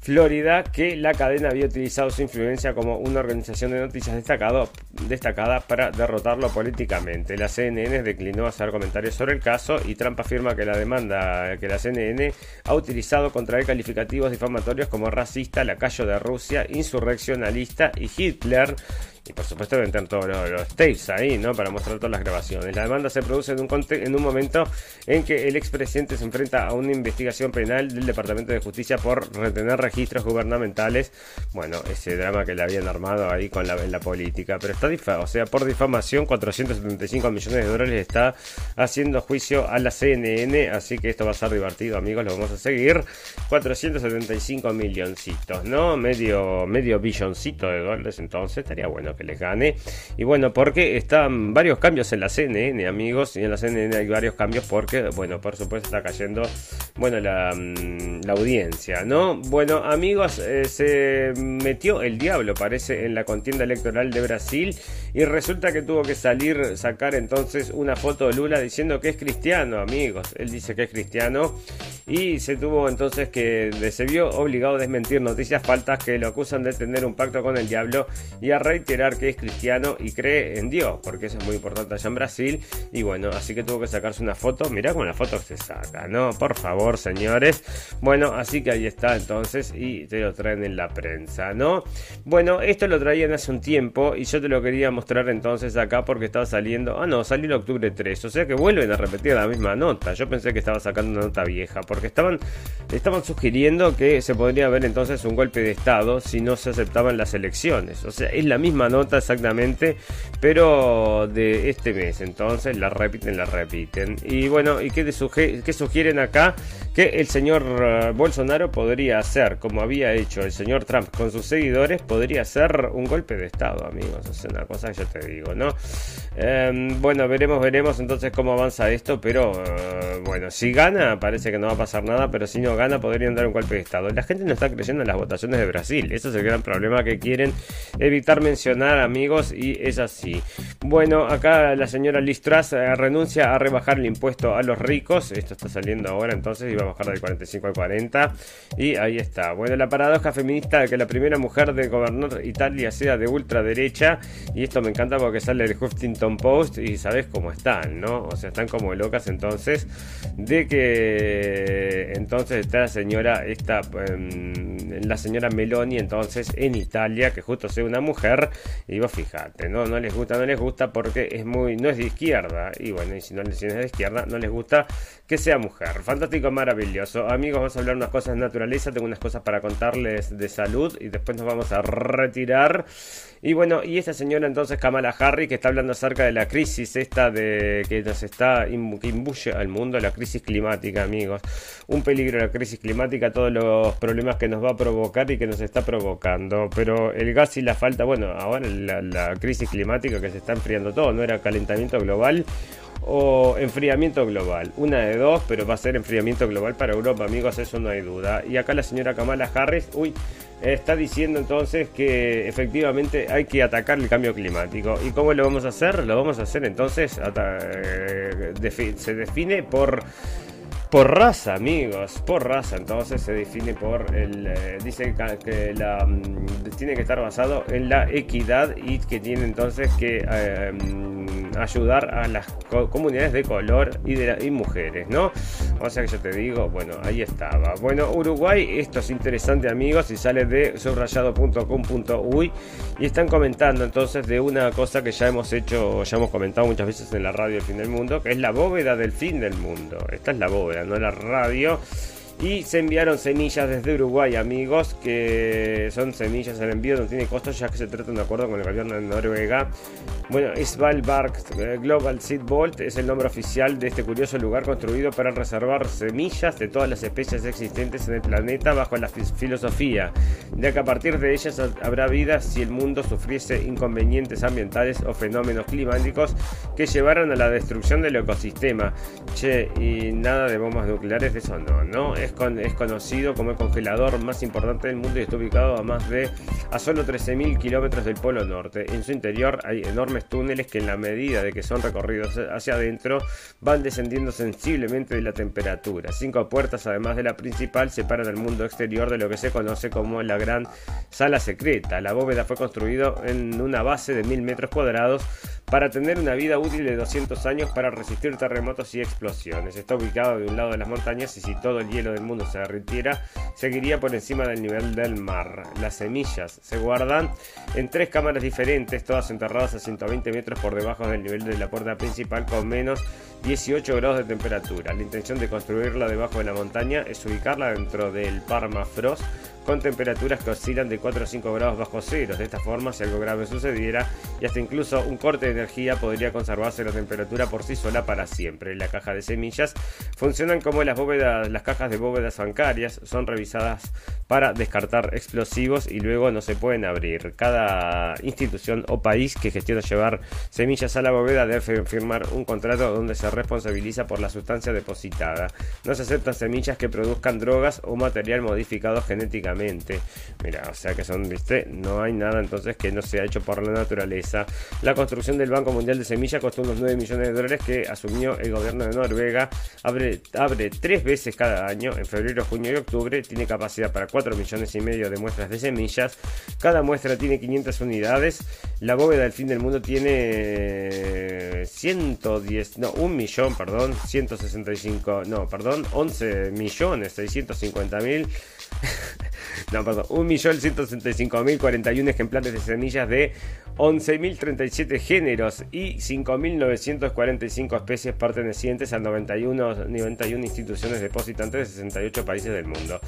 Florida que la cadena había utilizado su influencia como una organización de noticias destacado, destacada para derrotarlo políticamente. La CNN declinó hacer comentarios sobre el caso y Trump afirma que la demanda que la CNN ha utilizado contra él calificativos difamatorios como racista, lacayo de Rusia, insurreccionalista y Hitler y por supuesto tener todos los, tapes ahí, ¿no? Para mostrar todas las grabaciones. La demanda se produce en un, en un momento en que el expresidente se enfrenta a una investigación penal del Departamento de Justicia por retener registros gubernamentales. Bueno, ese drama que le habían armado ahí con la, en la política. Pero está difamado, o sea, por difamación, 475 millones de dólares está haciendo juicio a la CNN. Así que esto va a ser divertido, amigos. Lo vamos a seguir. 475 milloncitos, ¿no? Medio, medio billoncito de dólares. Entonces estaría bueno que les gane. Y bueno, porque están varios cambios en la CNN, amigos, y en la CNN hay varios cambios porque, bueno, por supuesto está cayendo, bueno, la, mm, audiencia, ¿no? Bueno, amigos, eh, se metió el diablo, parece, en la contienda electoral de Brasil y resulta que tuvo que salir, sacar entonces una foto de Lula diciendo que es cristiano, amigos. Él dice que es cristiano y se tuvo entonces que se vio obligado a desmentir noticias faltas que lo acusan de tener un pacto con el diablo y a reiterar que es cristiano y cree en Dios, porque eso es muy importante allá en Brasil. Y bueno, así que tuvo que sacarse una foto. Mirá con la foto se saca, ¿no? Por favor, señores. Bueno, así que ahí está entonces y te lo traen en la prensa, ¿no? Bueno, esto lo traían hace un tiempo y yo te lo quería mostrar entonces acá porque estaba saliendo. Ah, no, salió en octubre 3, o sea que vuelven a repetir la misma nota. Yo pensé que estaba sacando una nota vieja porque estaban, estaban sugiriendo que se podría ver entonces un golpe de Estado si no se aceptaban las elecciones. O sea, es la misma nota exactamente, pero de este mes. Entonces la repiten, la repiten. Y bueno, ¿y qué, qué sugieren acá? Que el señor eh, Bolsonaro podría hacer, como había hecho el señor Trump con sus seguidores, podría hacer un golpe de Estado, amigos. Es una cosa que yo te digo, ¿no? Em, bueno, veremos, veremos entonces cómo avanza esto, pero eh, bueno, si gana, parece que no va a pasar nada, pero si no gana, podrían dar un golpe de Estado. La gente no está creyendo en las votaciones de Brasil. Ese es el gran problema que quieren evitar mencionar, amigos, y es así. Bueno, acá la señora Liz Truss eh, renuncia a rebajar el impuesto a los ricos. Esto está saliendo ahora, entonces iba a bajar del 45 al 40. Y ahí está. Bueno, la paradoja feminista de que la primera mujer de gobernar Italia sea de ultraderecha. Y esto me encanta porque sale el Huffington Post y sabes cómo están, ¿no? O sea, están como locas entonces de que entonces está la señora, esta, em, la señora Meloni entonces en Italia, que justo sea una mujer. Y vos fíjate, ¿no? No les gusta, no les gusta porque es muy, no es de izquierda. Y bueno, y si no les es de izquierda, no les gusta que sea mujer. Fantástico, maravilloso. Amigos, vamos a hablar unas cosas de naturaleza. Tengo unas cosas para contarles de salud y después nos vamos a retirar. Y bueno, y esta señora entonces Kamala Harris que está hablando acerca de la crisis esta de que nos está que imbuye al mundo, la crisis climática, amigos. Un peligro la crisis climática, todos los problemas que nos va a provocar y que nos está provocando. Pero el gas y la falta, bueno, ahora la, la crisis climática que se está enfriando todo, no era calentamiento global o enfriamiento global. Una de dos, pero va a ser enfriamiento global para Europa, amigos, eso no hay duda. Y acá la señora Kamala Harris, uy, está diciendo entonces que efectivamente hay que atacar el cambio climático. ¿Y cómo lo vamos a hacer? Lo vamos a hacer entonces, eh, se define por por raza, amigos, por raza. Entonces se define por el. Eh, dice que la, mm, tiene que estar basado en la equidad y que tiene entonces que eh, mm, ayudar a las comunidades de color y, de mujeres, ¿no? O sea que yo te digo, bueno, ahí estaba. Bueno, Uruguay, esto es interesante, amigos, y sale de subrayado.com.uy y están comentando entonces de una cosa que ya hemos hecho, ya hemos comentado muchas veces en la radio El Fin del Mundo, que es la bóveda del fin del mundo. Esta es la bóveda no la radio. Y se enviaron semillas desde Uruguay, amigos, que son semillas, el envío no tiene costos ya que se trata de un acuerdo con el gobierno de Noruega. Bueno, Svalbard eh, Global Seed Vault es el nombre oficial de este curioso lugar construido para reservar semillas de todas las especies existentes en el planeta bajo la filosofía de que a partir de ellas habrá vida si el mundo sufriese inconvenientes ambientales o fenómenos climáticos que llevaran a la destrucción del ecosistema. Che, y nada de bombas nucleares, de eso no, ¿no? Es, conocido como el congelador más importante del mundo y está ubicado a más de a solo 13.000 kilómetros del Polo Norte. En su interior hay enormes túneles que en la medida de que son recorridos hacia adentro van descendiendo sensiblemente de la temperatura. Cinco puertas, además de la principal, separan el mundo exterior de lo que se conoce como la gran sala secreta. La bóveda fue construida en una base de mil metros cuadrados para tener una vida útil de 200 años para resistir terremotos y explosiones. Está ubicado de un lado de las montañas y si todo el hielo del mundo se derritiera, seguiría por encima del nivel del mar. Las semillas se guardan en tres cámaras diferentes, todas enterradas a 120 metros por debajo del nivel de la puerta principal con menos 18 grados de temperatura. La intención de construirla debajo de la montaña es ubicarla dentro del Parmafrost con temperaturas que oscilan de 4 a 5 grados bajo cero. De esta forma, si algo grave sucediera y hasta incluso un corte de energía, podría conservarse la temperatura por sí sola para siempre. La caja de semillas funcionan como las bóvedas, las cajas de bóvedas bancarias, son revisadas para descartar explosivos y luego no se pueden abrir. Cada institución o país que gestiona llevar semillas a la bóveda debe firmar un contrato donde se responsabiliza por la sustancia depositada. No se aceptan semillas que produzcan drogas o material modificado genéticamente Mira, o sea que son, viste, no hay nada entonces que no sea hecho por la naturaleza. La construcción del Banco Mundial de Semillas costó unos 9 millones de dólares que asumió el gobierno de Noruega. Abre, tres veces cada año, en febrero, junio y octubre. Tiene capacidad para 4 millones y medio de muestras de semillas. Cada muestra tiene 500 unidades. La bóveda del fin del mundo tiene 110, no, 1 millón, perdón, 165, no, perdón, 11 millones 650 mil no, perdón, 1.165.041 ejemplares de semillas de 11.037 géneros y 5.945 especies pertenecientes a 91, 91 instituciones depositantes de 68 países del mundo.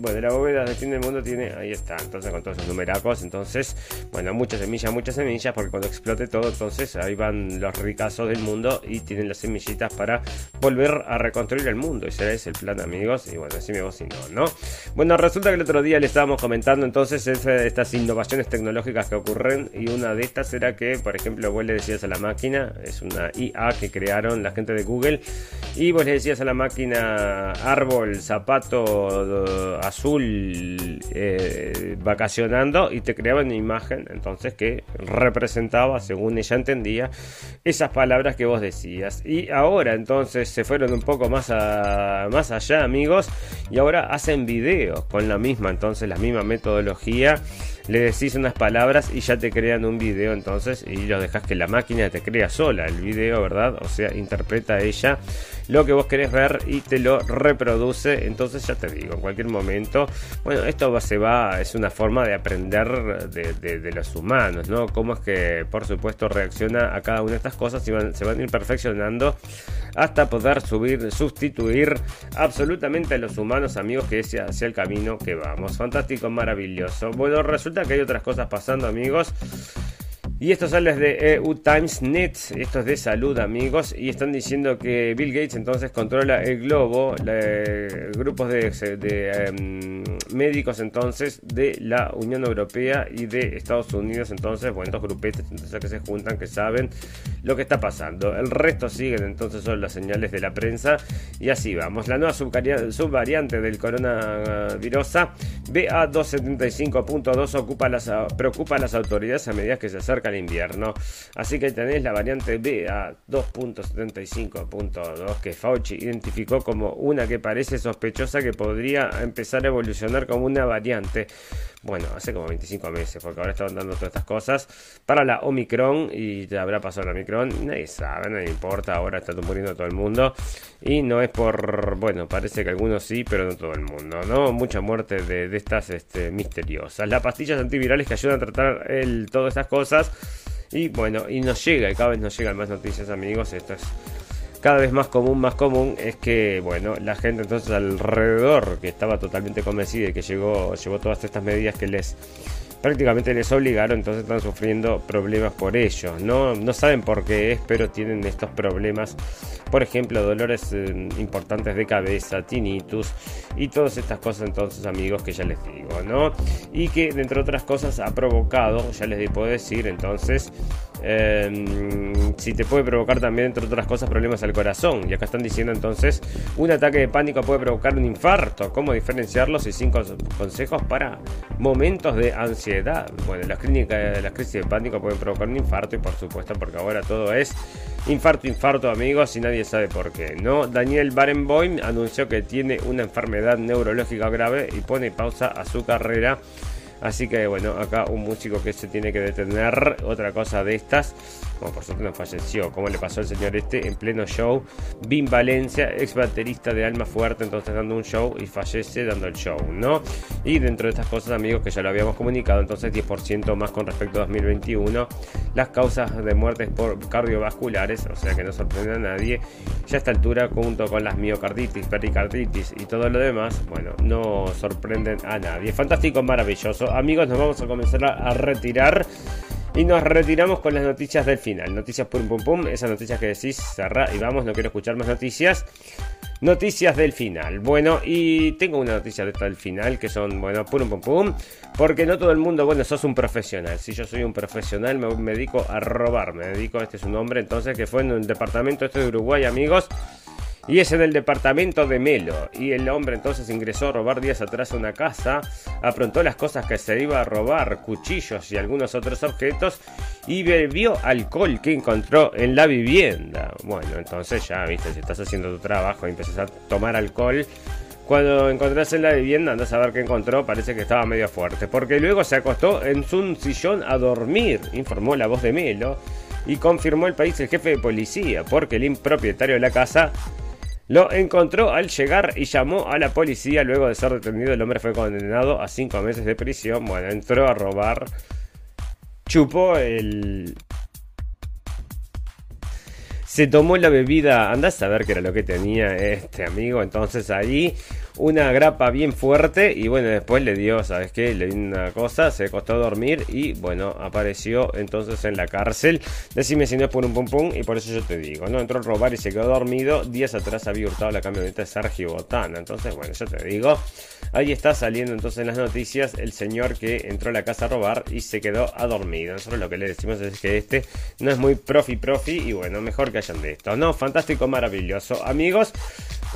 bueno, la bóveda de fin del mundo tiene, ahí está, entonces con todos esos numeracos, entonces, bueno, muchas semillas, muchas semillas, porque cuando explote todo, entonces ahí van los ricazos del mundo y tienen las semillitas para volver a reconstruir el mundo. Ese es el plan, amigos, y bueno, así me vos si no, ¿no? Bueno, resulta que el otro día le estábamos comentando entonces estas innovaciones tecnológicas que ocurren y una de estas era que, por ejemplo, vos le decías a la máquina, es una IA que crearon la gente de Google, y vos le decías a la máquina árbol, zapato azul, eh, vacacionando y te creaba una imagen entonces que representaba, según ella entendía, esas palabras que vos decías. Y ahora entonces se fueron un poco más, más allá, amigos, y ahora hacen videos con la misma, entonces la misma metodología le decís unas palabras y ya te crean un video entonces y lo dejas que la máquina te crea sola el video, ¿verdad? O sea, interpreta ella lo que vos querés ver y te lo reproduce. Entonces ya te digo, en cualquier momento, bueno, esto se va, es una forma de aprender de, los humanos, ¿no? Cómo es que, por supuesto, reacciona a cada una de estas cosas y se van a ir perfeccionando hasta poder subir, sustituir absolutamente a los humanos, amigos, que es hacia el camino que vamos. Fantástico, maravilloso. Bueno, resulta que hay otras cosas pasando, amigos. Y esto sale de EU Times Net, esto es de salud amigos, y están diciendo que Bill Gates entonces controla el globo, grupos de, em, médicos entonces de la Unión Europea y de Estados Unidos, entonces, bueno, estos grupetes entonces que se juntan, que saben lo que está pasando. El resto siguen entonces son las señales de la prensa y así vamos. La nueva subvariante del coronavirus BA275.2 las, preocupa a las autoridades a medida que se acerca invierno. Así que tenéis la variante BA 2.75.2 que Fauci identificó como una que parece sospechosa que podría empezar a evolucionar como una variante. Bueno, hace como 25 meses, porque ahora estaban dando todas estas cosas para la Omicron y ya habrá pasado la Omicron. Nadie sabe, nadie importa. Ahora está muriendo todo el mundo y no es por, bueno, parece que algunos sí, pero no todo el mundo, ¿no? Mucha muerte de, estas este, misteriosas. Las pastillas antivirales que ayudan a tratar el, todas estas cosas. Y bueno, y nos llega, y cada vez nos llegan más noticias, amigos. Esto es cada vez más común, más común, es que, bueno, la gente entonces alrededor, que estaba totalmente convencida y que llegó, llevó todas estas medidas que les prácticamente les obligaron, entonces están sufriendo problemas por ello. No, no saben por qué es, pero tienen estos problemas. Por ejemplo, dolores eh, importantes de cabeza, tinnitus y todas estas cosas entonces amigos que ya les digo, ¿no? Y que entre otras cosas ha provocado, ya les puedo decir entonces, eh, si te puede provocar también, entre otras cosas, problemas al corazón. Y acá están diciendo entonces, un ataque de pánico puede provocar un infarto. ¿Cómo diferenciarlos? Y cinco consejos para momentos de ansiedad. Bueno, las clínicas, las crisis de pánico pueden provocar un infarto y por supuesto, porque ahora todo es infarto, infarto, amigos, y nadie sabe por qué. No, Daniel Barenboim anunció que tiene una enfermedad neurológica grave y pone pausa a su carrera Así que bueno, acá un músico que se tiene que detener. Otra cosa de estas, como por suerte no falleció, como le pasó al señor este en pleno show. Vin Valencia, ex baterista de Alma Fuerte, entonces dando un show y fallece dando el show, ¿no? Y dentro de estas cosas, amigos, que ya lo habíamos comunicado, entonces 10% más con respecto a 2021. Las causas de muertes por cardiovasculares, o sea que no sorprende a nadie. Ya a esta altura, junto con las miocarditis, pericarditis y todo lo demás, bueno, no sorprenden a nadie. Fantástico, maravilloso amigos, nos vamos a comenzar a, retirar. Y nos retiramos con las noticias del final. Noticias pum pum pum. Esas noticias que decís, cerra y vamos, no quiero escuchar más noticias. Noticias del final. Bueno, y tengo una noticia de esta del final que son, bueno, pum pum pum. Porque no todo el mundo, bueno, sos un profesional. Si yo soy un profesional, me, dedico a robar. Me dedico, este es un hombre entonces que fue en el departamento este de Uruguay, amigos y es en el departamento de Melo. Y el hombre entonces ingresó a robar días atrás una casa, aprontó las cosas que se iba a robar, cuchillos y algunos otros objetos, y bebió alcohol que encontró en la vivienda. Bueno, entonces ya, viste, si estás haciendo tu trabajo y empiezas a tomar alcohol, cuando encontrás en la vivienda, andas a ver qué encontró, parece que estaba medio fuerte, porque luego se acostó en su sillón a dormir, informó la voz de Melo, y confirmó el país el jefe de policía, porque el impropietario de la casa lo encontró al llegar y llamó a la policía. Luego de ser detenido, el hombre fue condenado a cinco meses de prisión. Bueno, entró a robar. Chupó el, se tomó la bebida, andás a ver qué era lo que tenía este amigo, entonces ahí una grapa bien fuerte y bueno, después le dio, ¿sabes qué? Le dio una cosa, se costó dormir y bueno, apareció entonces en la cárcel. Decime si no es por un pum pum y por eso yo te digo, ¿no? Entró a robar y se quedó dormido. Días atrás había hurtado la camioneta de Sergio Botana. Entonces, bueno, yo te digo, ahí está saliendo entonces en las noticias el señor que entró a la casa a robar y se quedó a dormido. Nosotros lo que le decimos es que este no es muy profi profi y bueno, mejor que hayan de esto, ¿no? Fantástico, maravilloso. Amigos,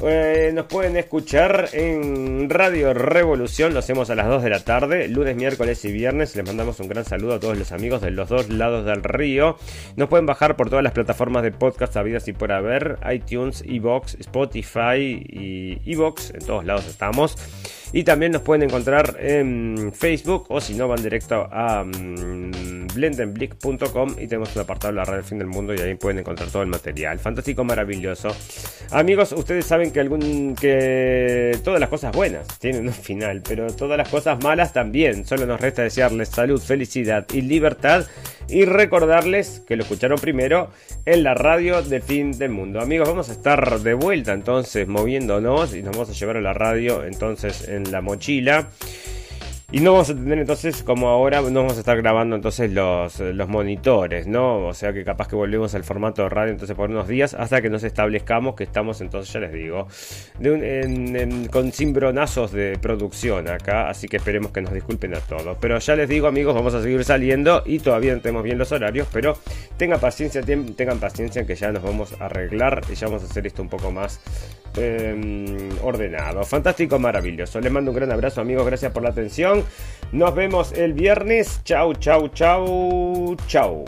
eh, nos pueden escuchar en Radio Revolución, lo hacemos a las 2 de la tarde, lunes, miércoles y viernes. Les mandamos un gran saludo a todos los amigos de los dos lados del río. Nos pueden bajar por todas las plataformas de podcast habidas y por haber, iTunes, Evox, Spotify y Evox, en todos lados estamos. Y también nos pueden encontrar en Facebook o si no van directo a um, blendenblick.com y tenemos un apartado de la red fin del mundo y ahí pueden encontrar todo el material. Fantástico, maravilloso. Amigos, ustedes saben que algún que todas las cosas buenas tienen un final, pero todas las cosas malas también. Solo nos resta desearles salud, felicidad y libertad y recordarles que lo escucharon primero en la radio de fin del mundo. Amigos, vamos a estar de vuelta entonces moviéndonos y nos vamos a llevar a la radio entonces en la mochila. Y no vamos a tener entonces, como ahora, no vamos a estar grabando entonces los, los monitores, ¿no? O sea que capaz que volvemos al formato de radio entonces por unos días hasta que nos establezcamos que estamos entonces, ya les digo, con cimbronazos de producción acá, así que esperemos que nos disculpen a todos. Pero ya les digo amigos, vamos a seguir saliendo y todavía no tenemos bien los horarios, pero tengan paciencia, tengan paciencia que ya nos vamos a arreglar y ya vamos a hacer esto un poco más em, ordenado. Fantástico, maravilloso. Les mando un gran abrazo amigos, gracias por la atención. Nos vemos el viernes. Chau, chau, chau, chau.